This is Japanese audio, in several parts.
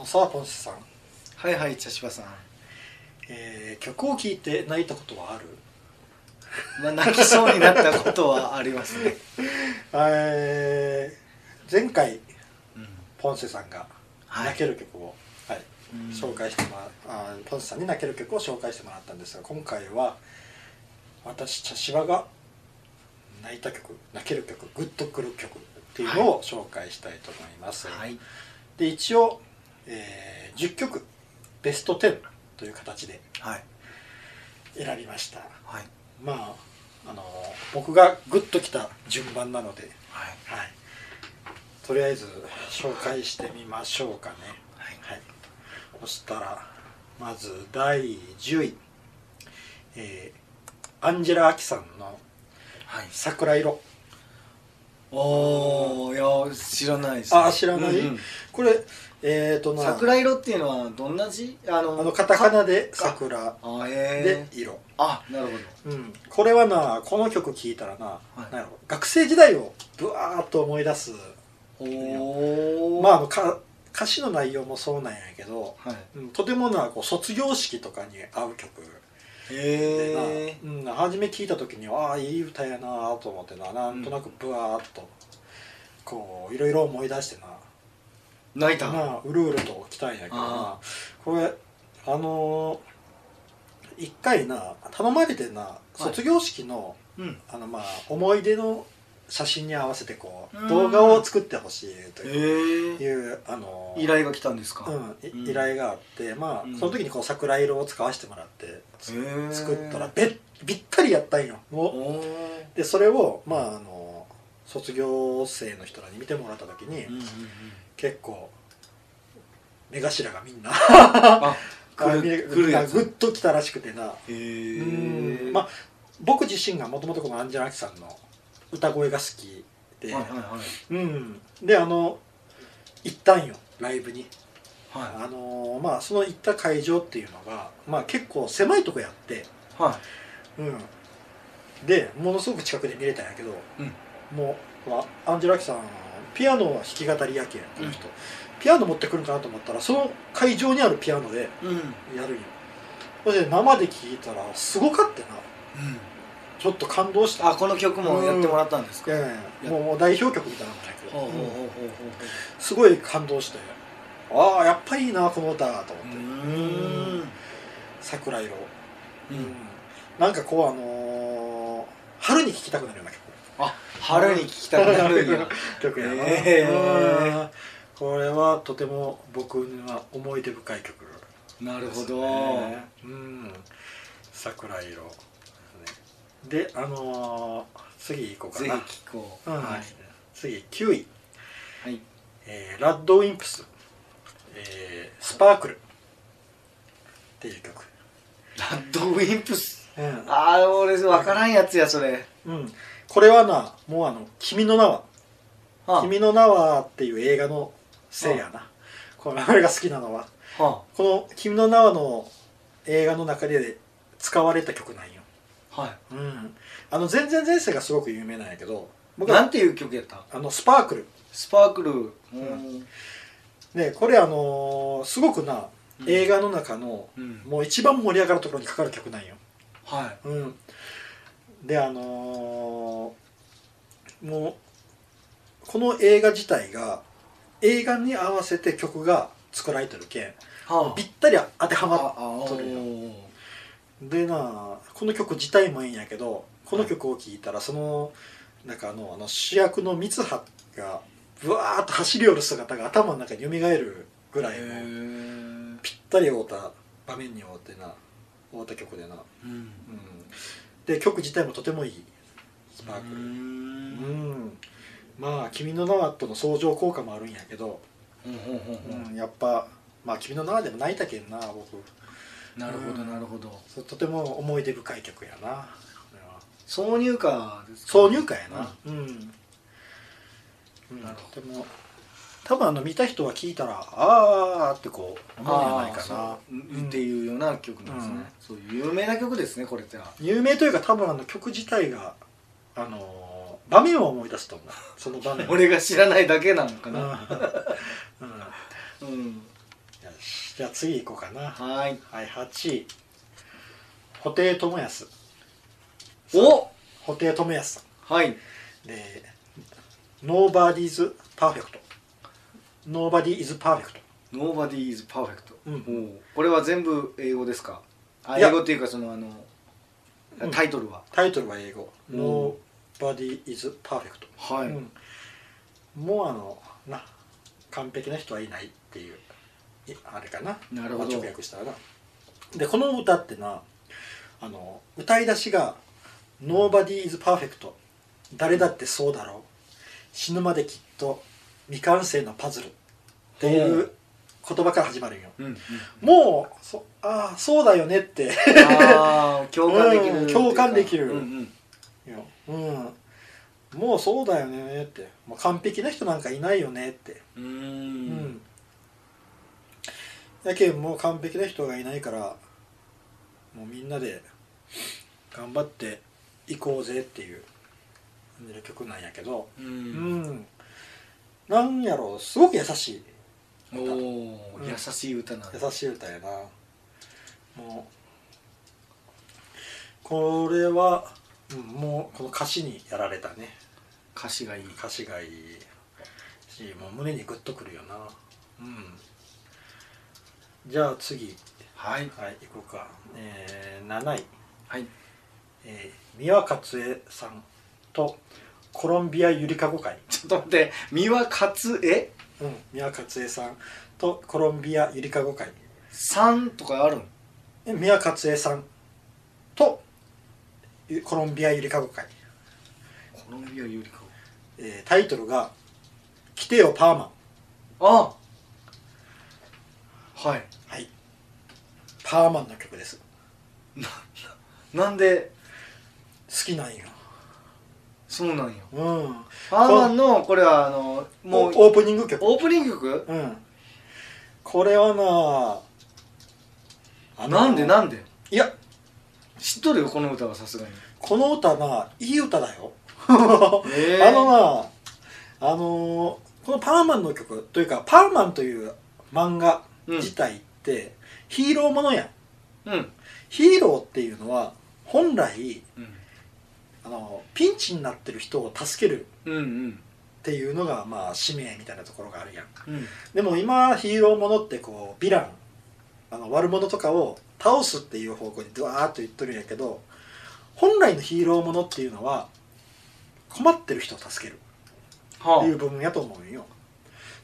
のさポンセさん、はいはい茶芝さん。えー曲を聴いて泣いたことはある？まあ泣きそうになったことはありますね。えー前回うん。ポンセさんがはい泣ける曲を、はいうん紹介してもらあーポンセさんに泣ける曲を紹介してもらったんですが今回は私茶芝が泣いた曲泣ける曲グッとくる曲っていうのを紹介したいと思います、はい。で一応、えー10曲ベスト10という形ではい。選びました。はい。まああの僕がグッときた順番なので、はい。はい、とりあえず紹介してみましょうかね。はい。はい、そしたらまず第10位、えーアンジェラ・アキさんのはい「桜色。おおいや知らないです、ね、あ知らない？うんうん」これえっ、ー、とな桜色っていうのはどんな字？あのあのカタカナで「桜。あ」で「色」あなるほど。うん、これはなこの曲聴いたらな,、い。なんやろ。学生時代をぶわーっと思い出す。おおまああのか歌詞の内容もそうなんやけど、はい。うん、とてもなこう卒業式とかに合う曲。でな、へえうん、初め聴いた時にああいい歌やなと思ってななんとなくぶわーっとこういろいろ思い出してな泣いた？なあうるうると来たんやけどな。あこれあのー一回な頼まれてな卒業式の、うん。あのまあ思い出の写真に合わせてこう動画を作ってほしいとへいうえ。いうあの依頼が来たんですか？うん依頼があってまあ、うん。その時にこう桜色を使わせてもらって作ったらべぴったりやったんよ。でそれをまああの卒業生の人らに見てもらった時に、うんうんうん結構目頭がみんな。あ 来る来るやつ。グッときたらしくてな。へまあ僕自身がもともとこのアンジェラ・アキさんの歌声が好きで、はいはいはい。うん。であの行ったんよライブに。はあのまあその行った会場っていうのが、まあ、結構狭いとこやって、い。はうん、でものすごく近くで見れたんやけど、うん。もうまあアンジェラ・アキさんピアノは弾き語りやけんこの人、ピアノ持ってくるんかなと思ったらその会場にあるピアノでやるんよ。それで生で聴いたらすごかったな。ちょっと感動した。あこの曲もやってもらったんですか？もうもう代表曲みたいなのもないけど、すごい感動して。ああやっぱいいなこの歌と思って。うーん。桜色。うん。なんかこうあのー春に聴きたくなるよ春に聴きたくなるんや。曲やな、へー。うんこれはとても僕には思い出深い曲ですなるほど。ねうん。桜色であのー次行こうかな。聴こう。うん。はい。次9位、はい。えーラッドウィンプス、えースパークル」っていう曲、ラッドウィンプス。うん。ああ俺分からんやつやそれ。うん、これはなもうあの「君の名は」は君の名は」っていう映画のせいやな。これ俺が好きなのは。この「君の名は」の映画の中で使われた曲なんよ、あはい。うん、あの前々前世がすごく有名なんやけど僕はなんていう曲やった？あのスパークル。スパークル。ん。でこれあのーすごくなうん。映画の中のうん。もう一番盛り上がるところにかかる曲なんよ、はうん、であのーもうこの映画自体が映画に合わせて曲が作られてるけんいはぴったり当てはまっああとる。よー。でなこの曲自体もいいんやけどこの曲を聴いたらそのなんかあのあの主役の三葉がブワーッと走り寄る姿が頭の中に蘇るぐらいへのーぴったり合うた場面に合うてな合うた曲でな、うん。うん、で曲自体もとてもいいスパークル。うん。んまあ「君の名は」との相乗効果もあるんやけど、ほうん、やっぱまあ「君の名は」でも泣いたけんな僕。なるほどなるほど。そうとても思い出深い曲やな挿入歌ですか挿入歌やな。うん、うん、なるほとても多分あの見た人は聞いたらああってこう思うんじゃないかな。っていうような曲なんですね、うん。そう有名な曲ですねこれじゃあ有名というか多分あの曲自体があのー場面を思い出すと思うその場面。俺が知らないだけなのかうん。な うん。うん。しじゃあ次行こうかな。はい。はい8位。布袋寅泰。お！布袋寅泰さはい。んで「Nobody's Perfect」「Nobody is Perfect Nobody is perfect、うん。おうこれは全部英語ですか？英語っていうかそのあのうんタイトルは」タイトルは英語「うん。Nobody is Perfect」はい、うん。もうあのな完璧な人はいないっていういあれかな。なるほど。まあ直訳したらな。でこの歌ってなあの歌い出しが「Nobody is perfect 誰だってそうだろう。死ぬまできっと未完成のパズル」っていう言葉から始まるんよ。うんうん、もうそああそうだよねって。ああ 共感できる共感できる。うんうん。うん。もうそうだよねって。もう完璧な人なんかいないよねって。うん。ん。やけんもう完璧な人がいないからもうみんなで頑張っていこうぜっていう曲なんやけど。ううんん。なんやろう。すごく優しいおお、うん優しい歌な優しい歌やな。もうこれは、うん、もうこの歌詞にやられたね。歌詞がいい。歌詞がいいしもう胸にグッとくるよな。うん。じゃあ次。はい。はい行こうか、えー、7位、はい。えー、三輪勝恵さんとコロンビアゆりかご会。ちょっと待って。三輪勝恵うん。三輪勝恵さんとコロンビアゆりかご会。さんとかあるんえ三輪勝恵さんとゆコロンビアゆりかご会、コロンビア有利かえー、タイトルが「来てよパーマン。あはい」はい。パーマンの曲です。なんで？好きなんよそうなんようん。パーマンのこれはあのもうオープニング曲？オープニング曲？うん。これはなあのなんでなんで？いや。知っとるよこの歌はさすがに。この歌ないい歌だよ。えあのなあのーこのパーマンの曲というかパーマンという漫画自体ってヒーローものやん。うん。ヒーローっていうのは本来うんあのピンチになってる人を助けるうんうん。っていうのがまあ使命みたいなところがあるやん。うん。でも今ヒーローものってこうヴィランあの悪者とかを倒すっていう方向にドワーッと言っとるんやけど本来のヒーローものっていうのは困ってる人を助けるはっていう部分やと思うんよ。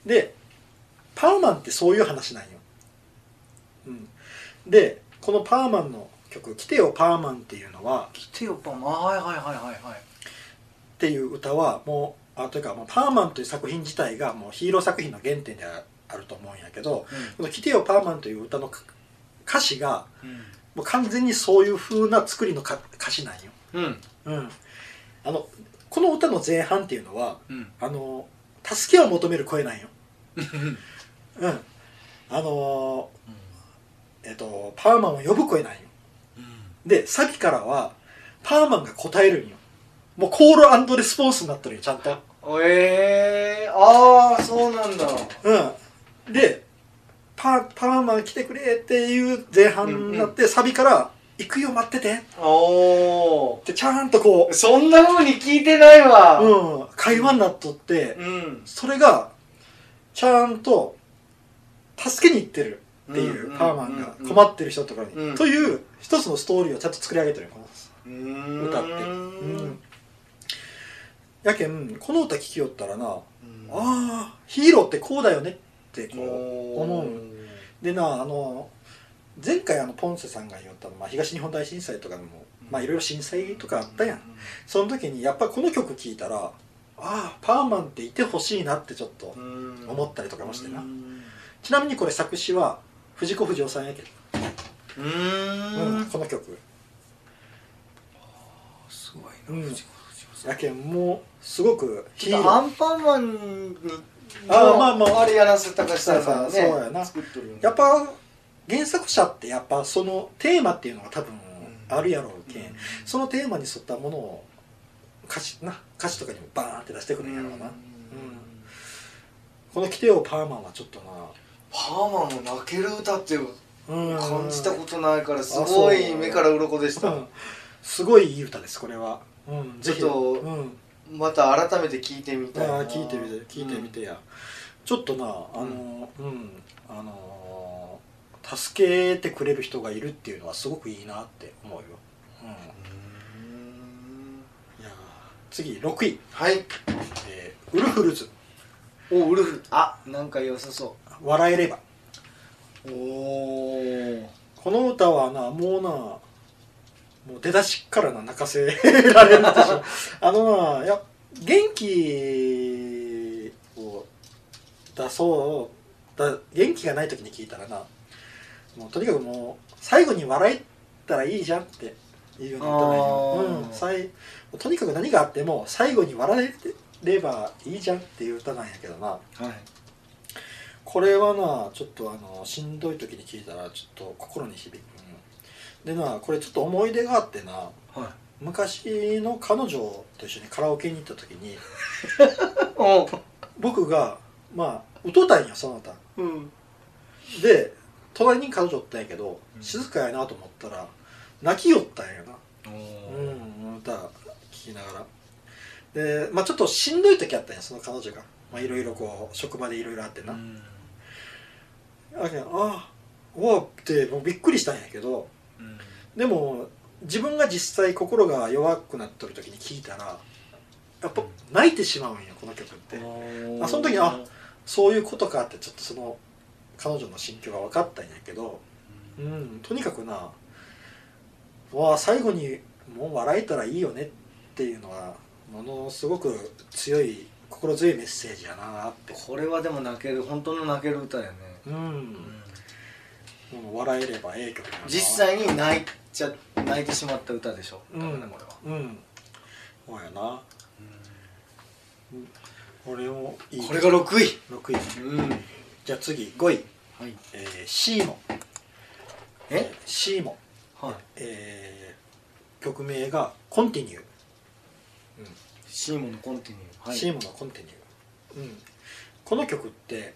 でパーマンってそういう話なんよ、うん、でこのパーマンの曲「来てよパーマン」っていうのは来てよパーマン。はいはいはいはいはい。っていう歌はもうあというかもうパーマンという作品自体がもうヒーロー作品の原点であると思うんやけどこの「来てよパーマン」という歌の歌詞がうん。もう完全にそういう風な作りのか歌詞なんよ、うん。うん、あのこの歌の前半っていうのはうん。あの助けを求める声なんよ、うん、あのえっとパーマンを呼ぶ声なんよでサビからはパーマンが答えるんよ。もうコールレスポンスになってるよちゃんと。ええああそうなんだ。うん。でパパーマン来てくれっていう前半になって、サビから「行くよ待ってて」っおおてちゃんとこそんな風に聞いてないわ。う、うん、会話になっとって、うん。それがちゃんと助けに行ってるっていう、うんパーマンがうん困ってる人とかに、うん。という一つのストーリーをちゃんと作り上げてるよこの歌って、うん、やけんこの歌聴きよったらな、ああヒーローってこうだよねってこう思う。でなあの前回あのポンセさんが言ったの、まあ、東日本大震災とかでも、まあ、いろいろ震災とかあったやん。その時にやっぱこの曲聴いたらああパーマンっていてほしいなってちょっと思ったりとかもしてな。うん。ちなみにこれ作詞は藤子不二雄さんやけど、ううんこの曲。すごいうん。な藤子不二雄さん。やけんもうすごくヒーロアンパンマンにあーまあまあ。あれやらせたかしたらさねそうやな。作っとるよね。やっぱ原作者ってやっぱそのテーマっていうのが多分あるやろうけん、うん。そのテーマに沿ったものを歌詞な歌詞とかにもバーンって出してくるんやろうな、この「来てよパーマン」はちょっとなパーマンも泣ける歌ってうん。感じたことないからすごい目から鱗でした。うん。すごいいい歌ですこれは、うん、ちょっとうん、また改めて聞いてみたいな。聞いてみて聞いてみてや、ちょっとなあのうん、あのー助けてくれる人がいるっていうのはすごくいいなって思うよ、うん、うん。いやー次6位、はい。えーウルフルズ。おウルフあなんか良さそ笑えれば。うおおこの歌はなもうなもう出だしからな泣かせられるでしょ。あのないや元気を出そうだ元気がない時に聞いたらなもうとにかくもう最後に笑えたらいいじゃんっていうような歌なんよ、あー。うん、さいとにかく何があっても最後に笑えればいいじゃんっていう歌なんやけどな。はいこれはなちょっとあのしんどい時に聞いたらちょっと心に響く。んよでなこれちょっと思い出があってなはい。昔の彼女と一緒にカラオケに行った時に お僕がまあ歌ったんよその歌うん。で隣に彼女おったんやけどうん。静かやなと思ったら泣きよったんやな。おう。ん歌聴きながら。でまあちょっとしんどい時あったんやその彼女が。まあいろいろこう職場でいろいろあってな、うんああうわってもうびっくりしたんやけどうん。でも自分が実際心が弱くなっとる時に聞いたらやっぱ泣いてしまうんよこの曲って。あその時にあそういうことかってちょっとその彼女の心境が分かったんやけどうんとにかくなわあ最後にもう笑えたらいいよねっていうのはものすごく強い心強いメッセージやなって。これはでも泣ける本当の泣ける歌やね、うん、笑えればええ曲実際に泣いちゃ泣いてしまった歌でしょ。うん。多分ねこれは、うん。そうやな。俺もいい。これが6位。6位。うん。はいじゃあ次5位、えー、シーモえ？シーモ、はい。えー、曲名が「コンティニュー」シーモンのコンティニュー。はい。シーモのコンティニュー、うん、この曲って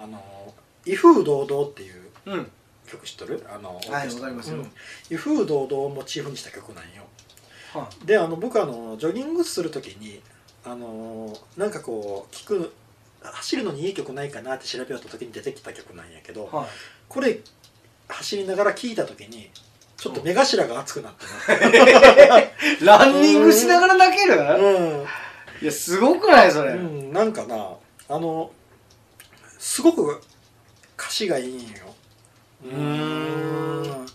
あの「威風堂々」っていううん。曲知っとる？あのはいわかりますよ。うん。威風堂々をモチーフにした曲なんよ。はであの僕あのジョギングする時にあのなんかこう聞く走るのにいい曲ないかなって調べようと時に出てきた曲なんやけど、いはい。これ走りながら聴いた時にちょっと目頭が熱くなって ランニングしながら泣ける、なうん。いやすごくないそれ、うん、なんかなあのすごく歌詞がいいんよ。うーん。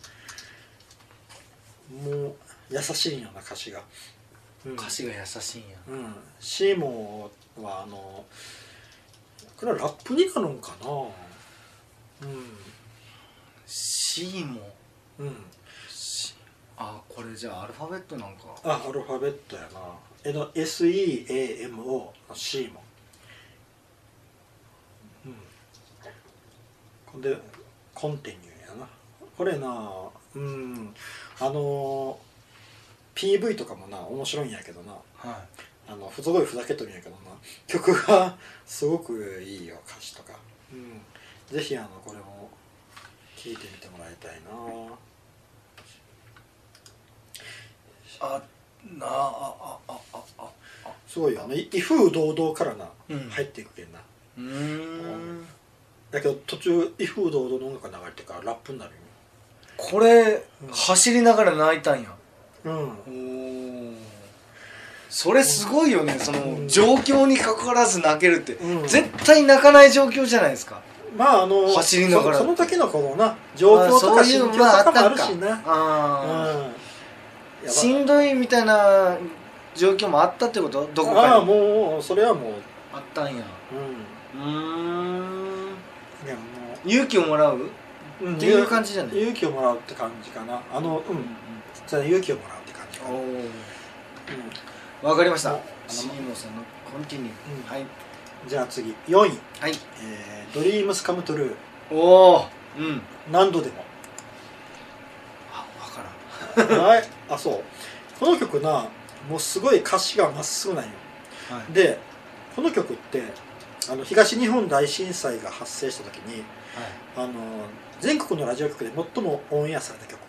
もう優しいんよな歌詞が、うん、歌詞が優しいんや。うん。シーモンはあのこれはラップになるんかな。シーモ？ンうん。うんシあこれじゃあアルファベットなんか。あアルファベットやな。えの SEAMO のシーモンうんほんでコンティニューやな。これなうんあの PV とかもな面白いんやけどな。はあのすごいふざけとるんやけどな。曲がすごくいいよ歌詞とか。うん。ぜひあのこれも聴いてみてもらいたいな。あなああああああ。すごいよあのい威風堂々からな、うん。入っていくけんな。うーんだけど途中威風堂々の音楽が流れてからラップになるこれ、うん走りながら泣いたんや。ようん。おそれすごいよねその、うん。状況にかかわらず泣けるって、うん。絶対泣かない状況じゃないですか。まああの走りながら。そその時のこのな状況とか心境とかもあるしな。あうん。ー。やばしんどいみたいな状況もあったってこと？どこああかにもうそれはもう。あったんや。うん。うーん勇気をもらう？う、うんっていう感じじゃない？勇気をもらうって感じかな。あのうん。じゃあ勇気をもらうって感じかな、うん、かりました。おシーモンさんのコンティニュー、うん。はい。じゃあ次。4位。はい「えー、ドリームスカムトゥルー。おおうん。何度でも。あ分からん。はい。あそう。この曲なもうすごい歌詞がまっすぐなんよ。はい。でこの曲ってあの東日本大震災が発生した時にあの全国のラジオ局で最もオンエアされた曲。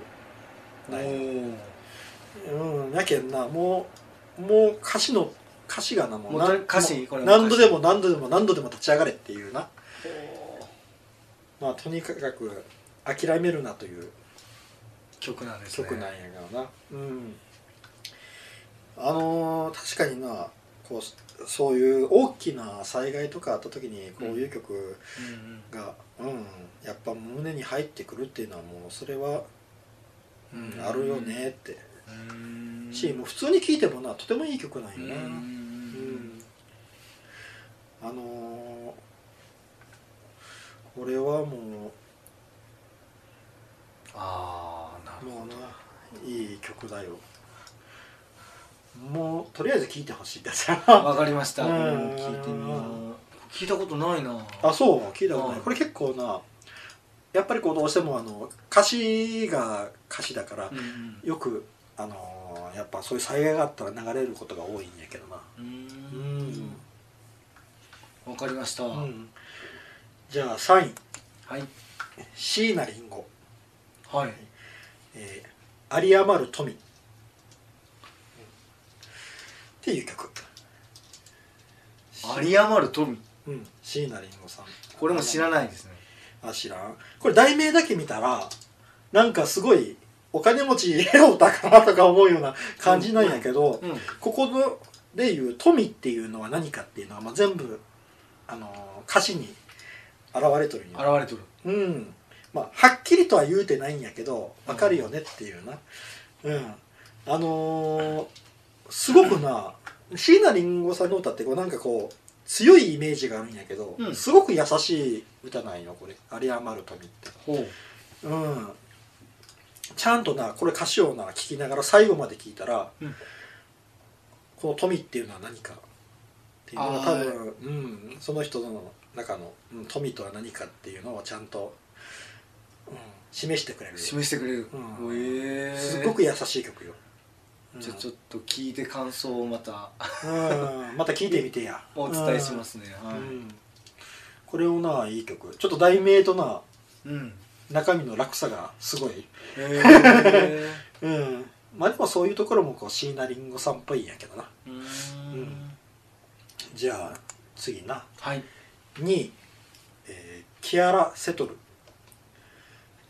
はい。なん。やうん。やけんなもうもう歌詞の歌詞がなもう歌詞何度でも何度でも何度でも立ち上がれっていうな。まあとにかく諦めるなという曲なんですね。曲なんやけどな。うん。あのー確かになこうそういう大きな災害とかあった時にこういう曲うん。が、うんやっぱ胸に入ってくるっていうのはもうそれは、うん。うんあるよねって、うん。しもう普通に聴いてもなとてもいい曲なんような、うん。ん。あのーこれはもああなるほうもうないい曲だよもうとりあえず聴いてほしいです。よどわかりました。うん。うん聞いてみよう。聞いたことないな。あそう聞いたことない。うんこれ結構なやっぱりこうどうしてもあの歌詞が歌詞だからうんうん。よくあのーやっぱそういう災害があったら流れることが多いんやけどな。ううん。ん。わかりました。はうん。じゃあ3位い。椎名林檎、はい。えー、有り余る富、うんっていう曲。有り余る富うん。椎名林檎さん。これも知らないですね。あ知らん。これ題名だけ見たらなんかすごいお金持ちの歌かなとか思うような感じなんやけど、うん。ここのでいう富っていうのは何かっていうのは、まあ、全部あのー歌詞に現れとる現れとる。うん。まあはっきりとは言うてないんやけどわかるよねっていうな。うん。あのーすごくな椎名林檎さんの歌ってこうなんかこう強いイメージがあるんやけど、うん。すごく優しい歌なんよこれ「有り余る富」って。ほう。うん。ちゃんとなこれ歌詞をな聞きながら最後まで聞いたら、うん。この富っていうのは何かっていうのが多分、うん、その人の中の、うん、富とは何かっていうのをちゃんと、うん、示してくれる。示してくれる。うん。へえすごく優しい曲よ、うんじゃあちょっと聞いて感想をまた。うん、また聞いてみてや。お伝えしますね。はうん。うんこれをないい曲。ちょっと題名とないうん。中身の落差がすごい。へえ うん。まあでもそういうところもこう椎名林檎さんっぽいんやけどな。うん。ん。じゃあ次な。はい。2位、えーキアラ・セトル、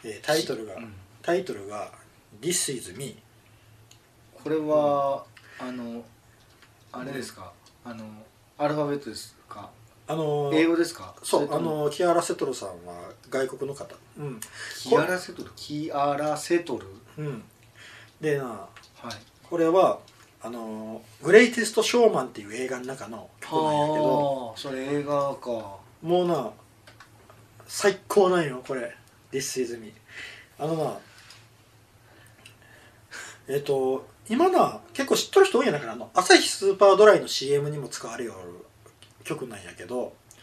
えータイトルが、うん。タイトルが「This is me これはあのあれですか？あのアルファベットですか」あのー英語ですか？そうあのキアラ・セトルさんは外国の方。うん。キアラセトルキアラセトルうん。でなはい。これはあのーグレイテスト・ショーマン」っていう映画の中の曲なんやけど。はあそれ映画か。もうな最高なんよこれ「This is me」あのなえっ、と今な結構知っとる人多いんやないかなあの朝日スーパードライの CM にも使われる曲なんやけど。い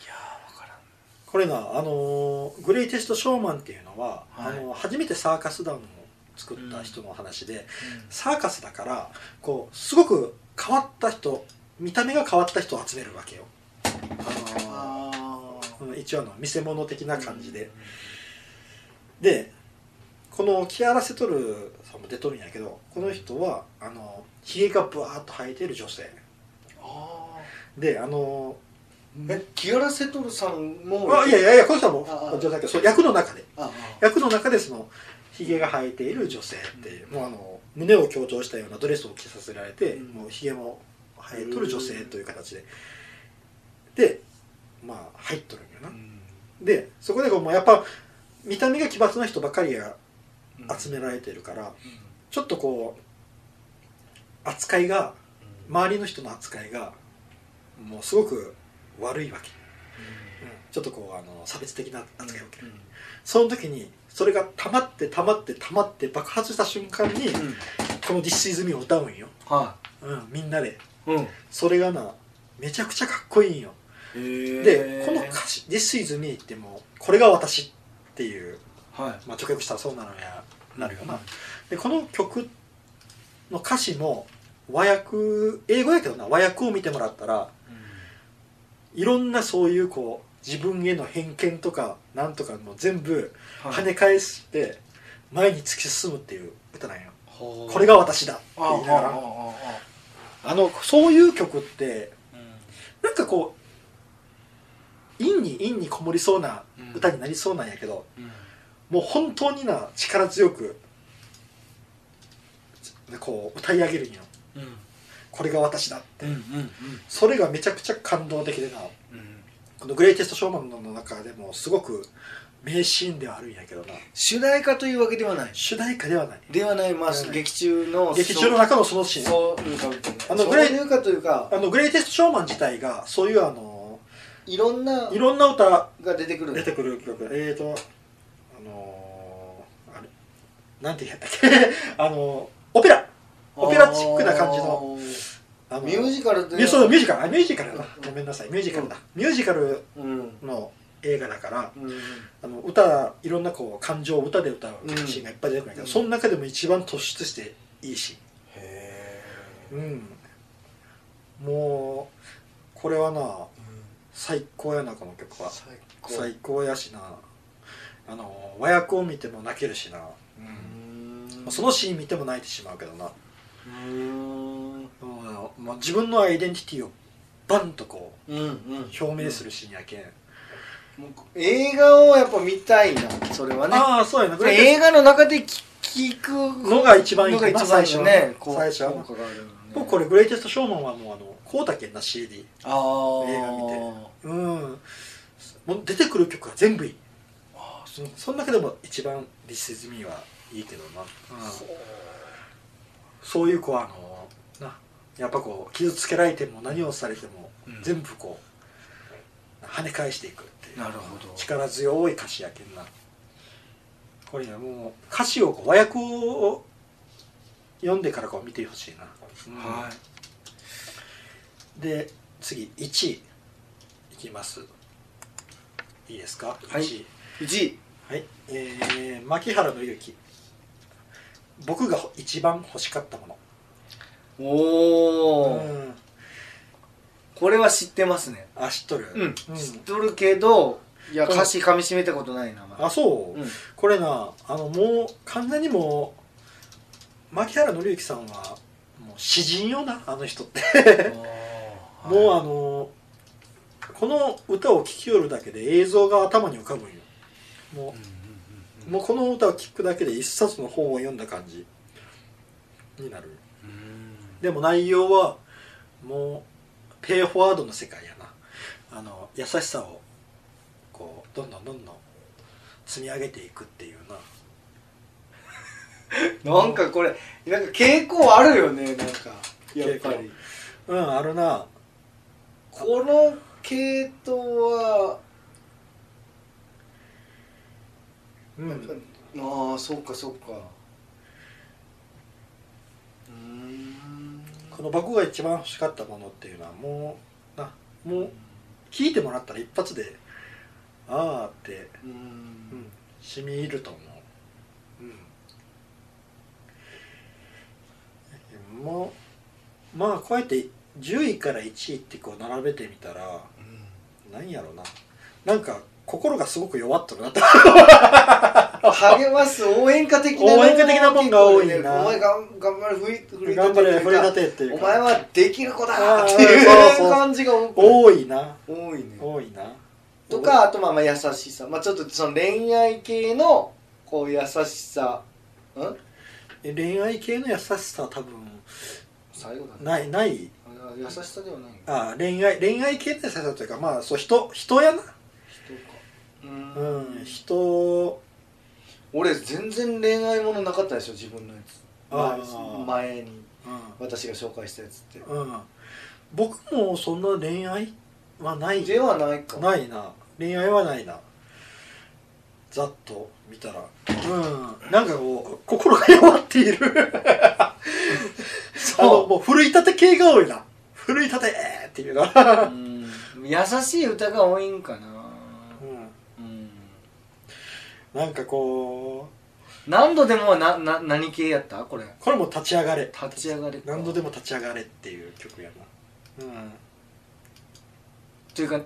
やーわからん。これなあのーグレイテスト・ショーマンっていうのは、はい。あの初めてサーカス団を作った人の話で、サーカスだからこうすごく変わった人見た目が変わった人を集めるわけよ。あのー一応あの見せ物的なあ感じで、でこのキアラ・セトルさんも出とるんやけどこの人はあのひげがブワーッと生えている女性。あであのーえキアラセトルさんもあいやいやいやこの人はも女性だけど役の中で。あ役の中でそのひげが生えている女性っていうもうあの胸を強調したようなドレスを着させられて、うん。もうひげも生えとる女性という形で。でまあ入っとるんよな、でそこでこうやっぱ見た目が奇抜な人ばかりが集められてるから、ちょっとこう扱いが周りの人の扱いがもうすごく悪いわけ、うん。ちょっとこうあの差別的な扱いを受ける、その時にそれが溜まって溜まって溜まって爆発した瞬間に、この「This is me」を歌うんよ、はうん、みんなで。いうん。それがなめちゃくちゃかっこいいんよ。ででこの歌詞「This is me」ってもうこれが私っていう、はい。まあ、直訳したらそうなのやなるよな、でこの曲の歌詞も和訳英語やけどな和訳を見てもらったらいろんなそういうこう自分への偏見とかなんとかも全部はい。跳ね返して前に突き進むっていう歌なんよ。ほう。これが私だってあ言いながら。あのそういう曲ってあうん。なんかこう陰に陰にこもりそうなうん歌になりそうなんやけど、うんもう本当にな力強くこう歌い上げるんよ。うん。これが私だって、うんうんそれがめちゃくちゃ感動的でな。うん。この「グレイテスト・ショーマン」の中でもすごく名シーンではあるんやけどな。主題歌というわけではない。主題歌ではない。ではないまあ劇中の劇中の中のそのシーン。そういうかあのグレイそういうかというかあのグレイテスト・ショーマン自体がそういうあのいろんないろんな歌が出てくる。出てくる曲。えーとあのー、あれなんて言うんだっけ？あのオペラ。オペラチックな感じの。あのミュージカルで。そうミュージカル。あミュージカルだ。なごめんなさいミュージカルだ。ミュージカルうん。の映画だからうん。あの歌いろんなこう感情を歌で歌ううんシーンがいっぱい出てくるんだけど、うん。その中でも一番突出していいシへー。ンうん。もうこれはな最高やなこの曲は。最高やしなあの和訳を見ても泣けるしな、うーんそのシーン見ても泣いてしまうけどな。うーん。もうもう自分のアイデンティティをバンとこうんうん。う表明するシーンやけん、もう映画をやっぱ見たいな。それはね。ああそうやな。映画の中で聞聞くのが一番いいかな。一番いいよね。最初は。効果があるよね。もうこれグレイテストショーマンはもうあのこうだけんな CD ああ映画見て。うん。もう出てくる曲が全部いいそその中でも一番「This is Me」はいいけどな、そう。いう子はあのなやっぱこう傷つけられても何をされても、うん。全部こう跳ね返していくっていう。なるほど。力強い歌詞やけんな。これねもう歌詞をこう和訳を読んでからこう見てほしいな、うんはい。で次1位いきます。いいですか？はい。1位1位はい、えー、牧原紀之僕が一番欲しかったもの。おお、うん。これは知ってますね。あ知っとる？うん、知っとるけどいや歌詞噛み締めたことないなまだあそう、うん。これなあのもう完全にもう牧原紀之さんはもう詩人よなあの人って。もうあのこの歌を聴きよるだけで映像が頭に浮かぶんよもう。もうこの歌を聴くだけで一冊の本を読んだ感じになる。でも内容はもうペイフォワードの世界やな。あの優しさをこうどんどんどんどん積み上げていくっていうな。なんかこれなんか傾向あるよねなんか。やっぱり。うんあるな。この系統は、うん。ああそうかそうか。うーん。この僕が一番欲しかったものっていうのはもうなもう聞いてもらったら一発でああって、うーうんん、染み入ると思う。うん。もうまあこうやって10位から1位ってこう並べてみたら何やろな。なんか心がすごく弱っとるなって励ます応援歌的な応援歌的なもんが多いな。お前がん頑張れ振り振り頑張れ振り立ててっていうか。お前はできる子だ。っていそう感じが多いな。多いね。多いな。とかあとまあまあ優しさ。まあちょっとその恋愛系のこう優しさ。ん？え恋愛系の優しさは多分最後だね。ないない？あ優しさではないあ恋愛恋愛系の優しさというかまあそう人人やなううん。人。俺全然恋愛ものなかったでしょ自分のやつ。あ前に。う私が紹介したやつって。ん、うん、僕もそんな恋愛はない。ではないか。ないな。恋愛はないな。ざっと見たら。うん。なんかこう心が弱っている。あのもう奮い立て系が多いな。奮い立てーっていうな、うん。優しい歌が多いんかな。ううんん、なんかこ何度でもなな何系やった？これ。うこれも立ち上がれ。立ち上がれか。何度でも立ち上がれっていう曲やな。うん。というか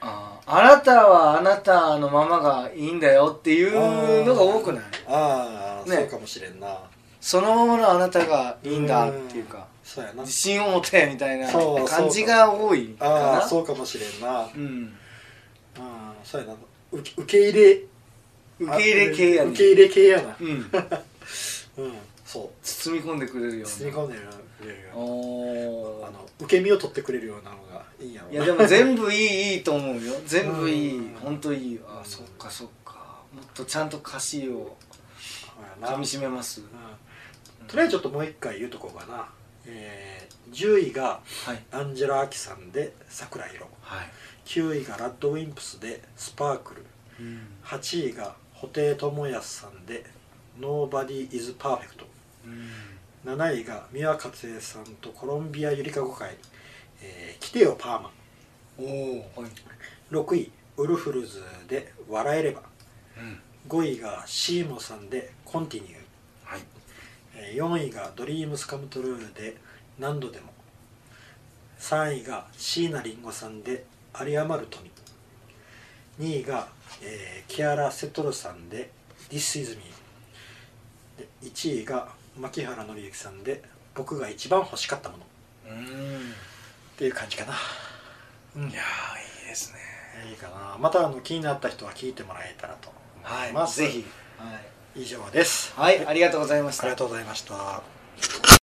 ああなたはあなたのままがいいんだよっていうのが多くない？ああ、ね。そうかもしれんな。そのままのあなたがいいんだっていうか。そうやな。自信を持てみたいなそう感じが多いかあな。あそうかもしれんな。うん。ああそうやな。受け受け入れ受け入れ系やね受け入れ系やな。うん。うん。そう。包み込んでくれるような。包み込んでくれるようおなあの受け身を取ってくれるようなのがいいんやろいやでも全部いいいいと思うよ。全部いい。うん本当いい。あそっかそっか。もっとちゃんと歌詞をかみしめます。うん。とりあえずちょっともう一回言うとこうかな、えー、10位がはい。アンジェラ・アキさんで「桜色。はい」9位がラッドウィンプスで「スパークル」うん。8位が布袋寅泰さんで「Nobody is Perfect」7位が三輪勝恵さんとコロンビアゆりかご会「えー、来てよパーマン。おおはい」6位ウルフルズで「笑えれば。うん」5位がシーモさんで「コンティニュー。はい」えー4位がドリームスカムトルーで「何度でも」3位が椎名林檎さんで「有り余る富」2位が、えーキアラ・セトルさんで「This is Me」で1位が牧原紀之さんで「僕が一番欲しかったもの」うん。っていう感じかな。うんいやーいいですね。いいかな。またあの気になった人は聞いてもらえたらと思います、ぜひ。はい。以上です。はいありがとうございました。ありがとうございました